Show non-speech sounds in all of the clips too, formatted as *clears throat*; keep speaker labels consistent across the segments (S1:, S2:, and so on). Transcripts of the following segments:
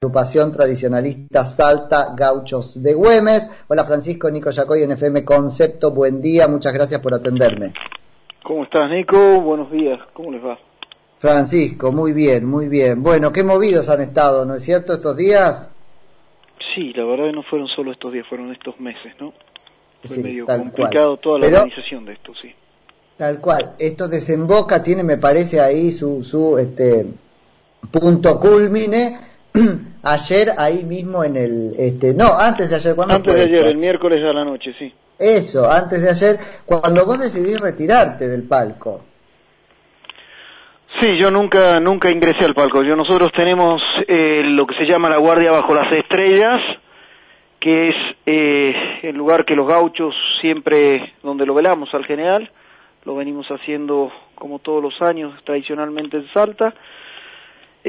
S1: agrupación tradicionalista Salta Gauchos de Güemes. Hola Francisco, Nico Yacoy en FM Concepto, buen día, muchas gracias por atenderme.
S2: ¿Cómo estás Nico? Buenos días, ¿cómo les va?
S1: Francisco, muy bien, muy bien. Bueno, qué movidos han estado, ¿no es cierto, estos días?
S2: Sí, la verdad que no fueron solo estos días, fueron estos meses, ¿no? Fue medio complicado toda la organización de esto, sí.
S1: Tal cual, esto desemboca, tiene me parece ahí su, su este, punto culmine *clears throat* ayer ahí mismo en el este no antes de ayer cuando
S2: antes de ayer el miércoles a la noche sí.
S1: Eso antes de ayer cuando vos decidís retirarte del palco.
S2: Sí yo nunca nunca ingresé al palco. Yo nosotros tenemos eh, lo que se llama la guardia bajo las estrellas que es eh, el lugar que los gauchos siempre donde lo velamos al general. Lo venimos haciendo como todos los años tradicionalmente en Salta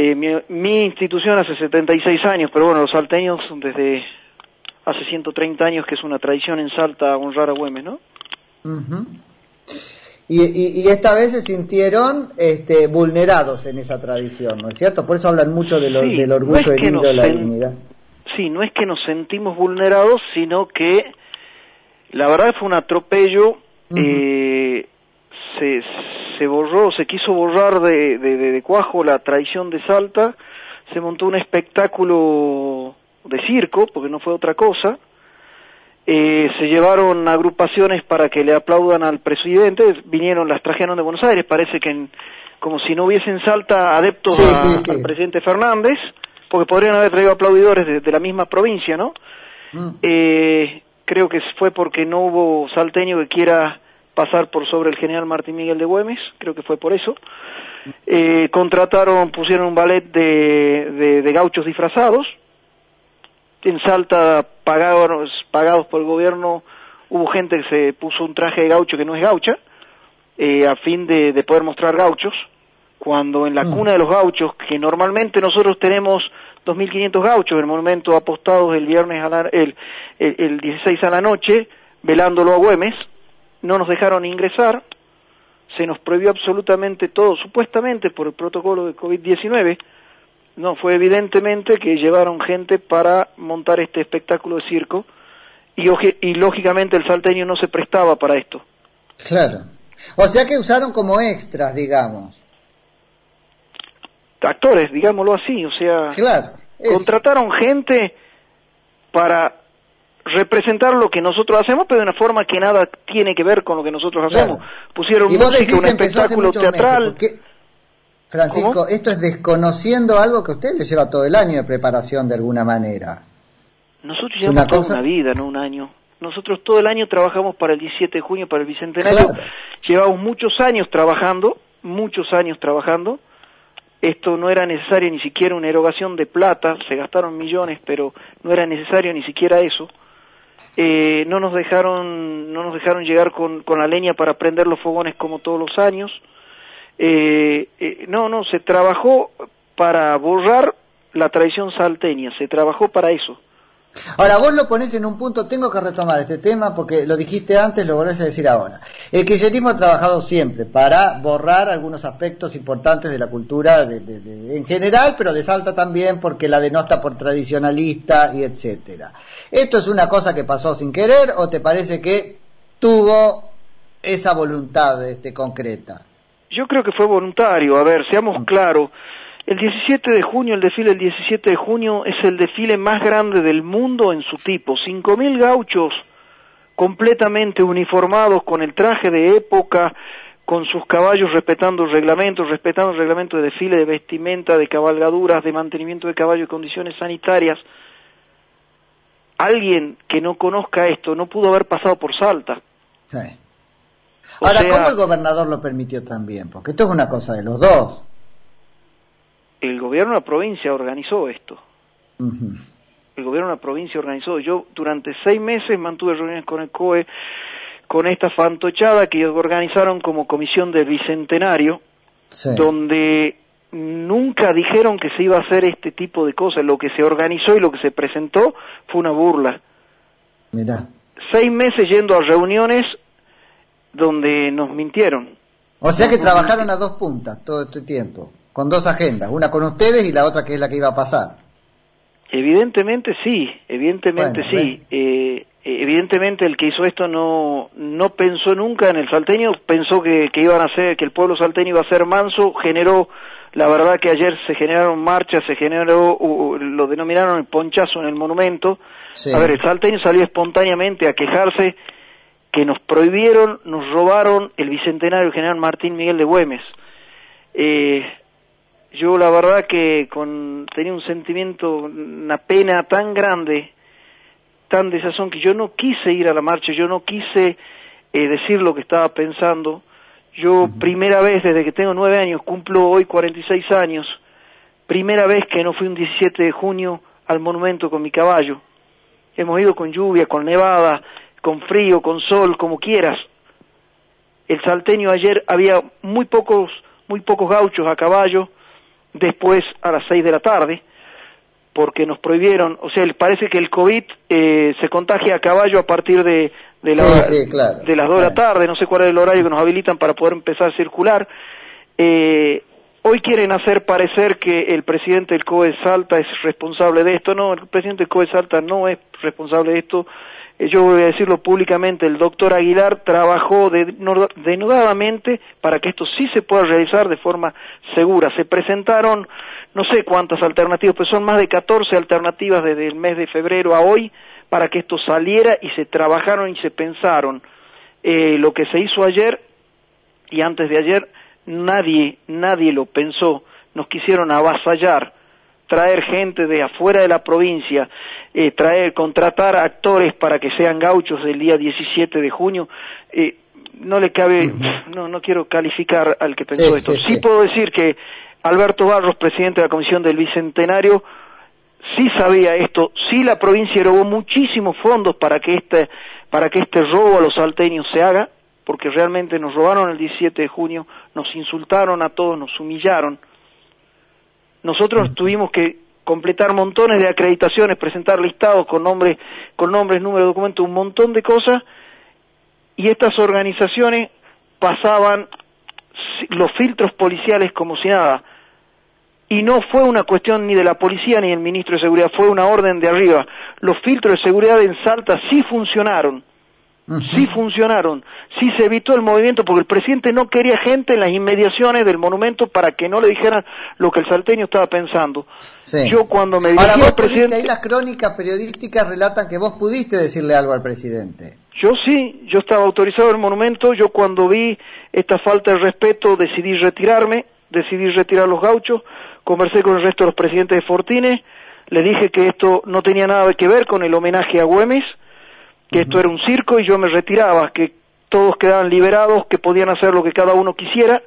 S2: eh, mi, institución hace 76 años, pero bueno, los salteños desde hace 130 años que es una tradición en Salta honrar a Güemes, ¿no?
S1: y, esta vez se sintieron este, vulnerados en esa tradición, ¿no es cierto? Por eso hablan mucho del orgullo y de la dignidad.
S2: Sí, no es que nos sentimos vulnerados, sino que la verdad fue un atropello. eh, se, se borró, se quiso borrar de, de, cuajo la traición de Salta, se montó un espectáculo de circo, porque no fue otra cosa, eh, se llevaron agrupaciones para que le aplaudan al presidente, vinieron, las trajeron de Buenos Aires, parece que como si no hubiesen Salta adeptos al presidente Fernández, porque podrían haber traído aplaudidores de, la misma provincia, ¿no? Mm. Eh, creo que fue porque no hubo salteño que quiera pasar por sobre el general Martín Miguel de Güemes, creo que fue por eso. Eh, contrataron, pusieron un ballet de, de, gauchos disfrazados. En Salta, pagados, pagados por el gobierno, hubo gente que se puso un traje de gaucho que no es gaucha, eh, a fin de, de, poder mostrar gauchos, cuando en la mm. cuna de los gauchos, que normalmente nosotros tenemos 2.500 gauchos en el momento apostados el viernes a el, el, el 16 a la noche, velándolo a Güemes, no nos dejaron ingresar, se nos prohibió absolutamente todo, supuestamente por el protocolo de COVID-19, no, fue evidentemente que llevaron gente para montar este espectáculo de circo y, y lógicamente el salteño no se prestaba para esto.
S1: Claro. O sea que usaron como extras, digamos.
S2: Actores, digámoslo así, o sea, claro, contrataron gente para representar lo que nosotros hacemos, pero de una forma que nada tiene que ver con lo que nosotros hacemos. Pusieron música, un espectáculo teatral.
S1: Francisco, esto es desconociendo algo que usted le lleva todo el año de preparación de alguna manera.
S2: Nosotros llevamos toda una vida, no un año. Nosotros todo el año trabajamos para el 17 de junio, para el Bicentenario. Llevamos muchos años trabajando, muchos años trabajando. Esto no era necesario ni siquiera una erogación de plata, se gastaron millones, pero no era necesario ni siquiera eso eh, no nos dejaron no nos dejaron llegar con, la leña para prender los fogones como todos los años eh, eh, no no se trabajó para borrar la tradición salteña se trabajó para eso
S1: Ahora, vos lo pones en un punto, tengo que retomar este tema porque lo dijiste antes, lo volvés a decir ahora. El kirchnerismo ha trabajado siempre para borrar algunos aspectos importantes de la cultura de, en general, pero de Salta también porque la denota por tradicionalista y etcétera. ¿Esto es una cosa que pasó sin querer o te parece que tuvo esa voluntad este, concreta?
S2: Yo creo que fue voluntario. A ver, seamos mm. claros. El 17 de junio, el desfile del 17 de junio es el desfile más grande del mundo en su tipo. 5.000 gauchos completamente uniformados con el traje de época, con sus caballos respetando reglamentos, respetando el reglamento de desfile, de vestimenta, de cabalgaduras, de mantenimiento de caballo y condiciones sanitarias. Alguien que no conozca esto no pudo haber pasado por Salta.
S1: Ahora, ¿cómo el gobernador lo permitió también? Porque esto es una cosa de los dos
S2: el gobierno de la provincia organizó esto. El gobierno de la provincia organizó. Yo durante seis meses mantuve reuniones con el COE, con esta fantochada que ellos organizaron como comisión del Bicentenario, donde nunca dijeron que se iba a hacer este tipo de cosas. Lo que se organizó y lo que se presentó fue una burla. Seis meses yendo a reuniones donde nos mintieron.
S1: O sea que trabajaron a dos puntas todo este tiempo con dos agendas, una con ustedes y la otra que es la que iba a pasar.
S2: Evidentemente sí, evidentemente sí. Eh, evidentemente el que hizo esto no no pensó nunca en el salteño, pensó que, que iban a ser, que el pueblo salteño iba a ser manso, generó la verdad que ayer se generaron marchas, se generó, lo denominaron el ponchazo en el monumento. A ver, el salteño salió espontáneamente a quejarse que nos prohibieron, nos robaron el bicentenario general Martín Miguel de Güemes. Eh, yo la verdad que con, tenía un sentimiento, una pena tan grande, tan desazón, que yo no quise ir a la marcha, yo no quise eh, decir lo que estaba pensando. Yo primera vez desde que tengo nueve años, cumplo hoy 46 años, primera vez que no fui un 17 de junio al monumento con mi caballo. Hemos ido con lluvia, con nevada, con frío, con sol, como quieras. El salteño ayer había muy pocos, muy pocos gauchos a caballo, después a las seis de la tarde, porque nos prohibieron, o sea, parece que el COVID eh, se contagia a caballo a partir de, de, la, de las dos de la tarde, no sé cuál es el horario que nos habilitan para poder empezar a circular. Eh, hoy quieren hacer parecer que el presidente del COE Salta es responsable de esto, no, el presidente del COE Salta no es responsable de esto, eh, yo voy a decirlo públicamente, el doctor Aguilar trabajó denudadamente para que esto sí se pueda realizar de forma segura. Se presentaron no sé cuántas alternativas, pero son más de 14 alternativas desde el mes de febrero a hoy para que esto saliera y se trabajaron y se pensaron. Eh, lo que se hizo ayer y antes de ayer, nadie, nadie lo pensó. Nos quisieron avasallar traer gente de afuera de la provincia, eh, traer, contratar actores para que sean gauchos el día 17 de junio, eh, no le cabe, no, no quiero calificar al que pensó esto. Sí, puedo decir que Alberto Barros, presidente de la Comisión del Bicentenario, sí sabía esto, sí la provincia erogó muchísimos fondos para que este, para que este robo a los salteños se haga, porque realmente nos robaron el 17 de junio, nos insultaron a todos, nos humillaron, nosotros tuvimos que completar montones de acreditaciones, presentar listados con nombres, con nombres, números, documentos, un montón de cosas, y estas organizaciones pasaban los filtros policiales como si nada. Y no fue una cuestión ni de la policía ni del ministro de Seguridad, fue una orden de arriba. Los filtros de seguridad en Salta sí funcionaron sí funcionaron, sí se evitó el movimiento porque el presidente no quería gente en las inmediaciones del monumento para que no le dijeran lo que el salteño estaba pensando.
S1: Yo cuando me dirigí al presidente... Ahí las crónicas periodísticas relatan que vos pudiste decirle algo al presidente.
S2: Yo sí, yo estaba autorizado el monumento, yo cuando vi esta falta de respeto decidí retirarme, decidí retirar los gauchos, conversé con el resto de los presidentes de Fortines, le dije que esto no tenía nada que ver con el homenaje a Güemes, que esto era un circo y yo me retiraba, que todos quedaban liberados, que podían hacer lo que cada uno quisiera.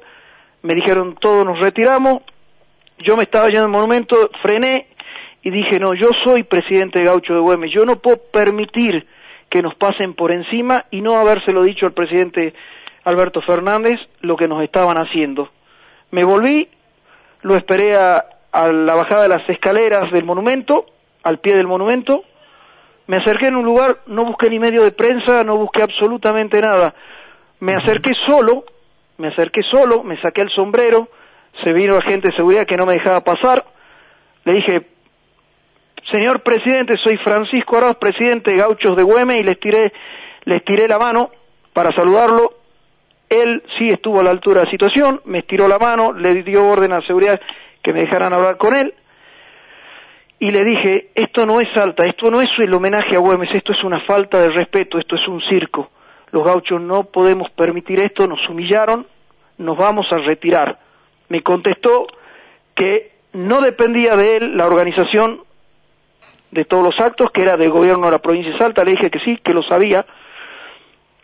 S2: Me dijeron, todos nos retiramos. Yo me estaba yendo al monumento, frené y dije, no, yo soy presidente de Gaucho de Güemes, yo no puedo permitir que nos pasen por encima y no habérselo dicho al presidente Alberto Fernández lo que nos estaban haciendo. Me volví, lo esperé a, la bajada de las escaleras del monumento, al pie del monumento, me acerqué en un lugar, no busqué ni medio de prensa, no busqué absolutamente nada. Me acerqué solo, me acerqué solo, me saqué el sombrero, se vino agente de seguridad que no me dejaba pasar. Le dije, señor presidente, soy Francisco Arauz, presidente de Gauchos de Güeme, y les tiré, les tiré la mano para saludarlo. Él sí estuvo a la altura de la situación, me estiró la mano, le dio orden a la seguridad que me dejaran hablar con él y le dije, esto no es Salta, esto no es el homenaje a Güemes, esto es una falta de respeto, esto es un circo. Los gauchos no podemos permitir esto, nos humillaron, nos vamos a retirar. Me contestó que no dependía de él la organización de todos los actos, que era del gobierno de la provincia de Salta, le dije que sí, que lo sabía.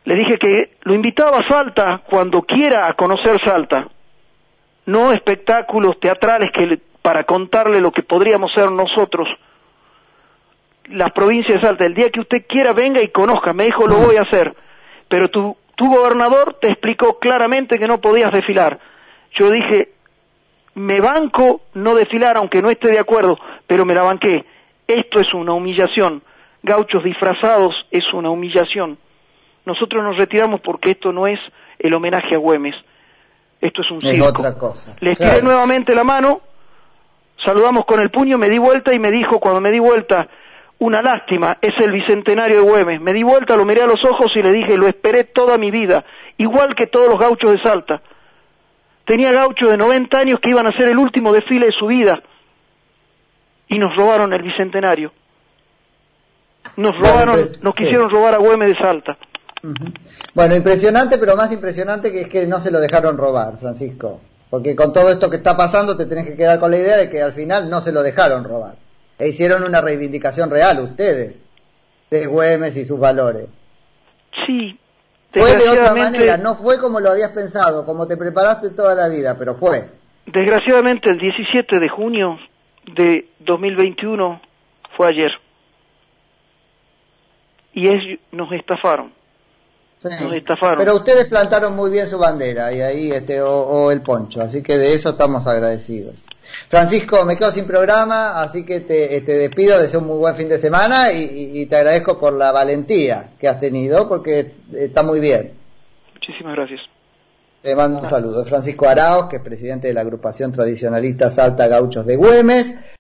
S2: Le dije que lo invitaba a Salta cuando quiera a conocer Salta, no espectáculos teatrales que para contarle lo que podríamos ser nosotros, las provincias de Salta. El día que usted quiera, venga y conozca. Me dijo, lo voy a hacer. Pero tu, tu gobernador te explicó claramente que no podías desfilar. Yo dije, me banco no desfilar, aunque no esté de acuerdo, pero me la banqué. Esto es una humillación. Gauchos disfrazados es una humillación. Nosotros nos retiramos porque esto no es el homenaje a Güemes. Esto es un
S1: es otra cosa.
S2: Les tiré nuevamente la mano, saludamos con el puño, me di vuelta y me dijo, cuando me di vuelta, una lástima, es el bicentenario de Güemes. Me di vuelta, lo miré a los ojos y le dije, lo esperé toda mi vida, igual que todos los gauchos de Salta. Tenía gauchos de 90 años que iban a hacer el último desfile de su vida y nos robaron el bicentenario. Nos robaron, nos quisieron robar a Güemes de Salta.
S1: Bueno, impresionante, pero más impresionante que es que no se lo dejaron robar, Francisco. Porque con todo esto que está pasando te tenés que quedar con la idea de que al final no se lo dejaron robar. E hicieron una reivindicación real ustedes de Güemes y sus valores.
S2: Sí.
S1: Fue de otra manera, no fue como lo habías pensado, como te preparaste toda la vida, pero fue.
S2: Desgraciadamente el 17 de junio de 2021 fue ayer. Y ellos nos estafaron. Nos estafaron.
S1: Pero ustedes plantaron muy bien su bandera y ahí este o, el poncho, así que de eso estamos agradecidos. Francisco, me quedo sin programa, así que te, este, despido, deseo un muy buen fin de semana y, te agradezco por la valentía que has tenido, porque está muy bien.
S2: Muchísimas gracias.
S1: Te mando un saludo. Francisco Araos, que es presidente de la agrupación tradicionalista Salta Gauchos de Güemes.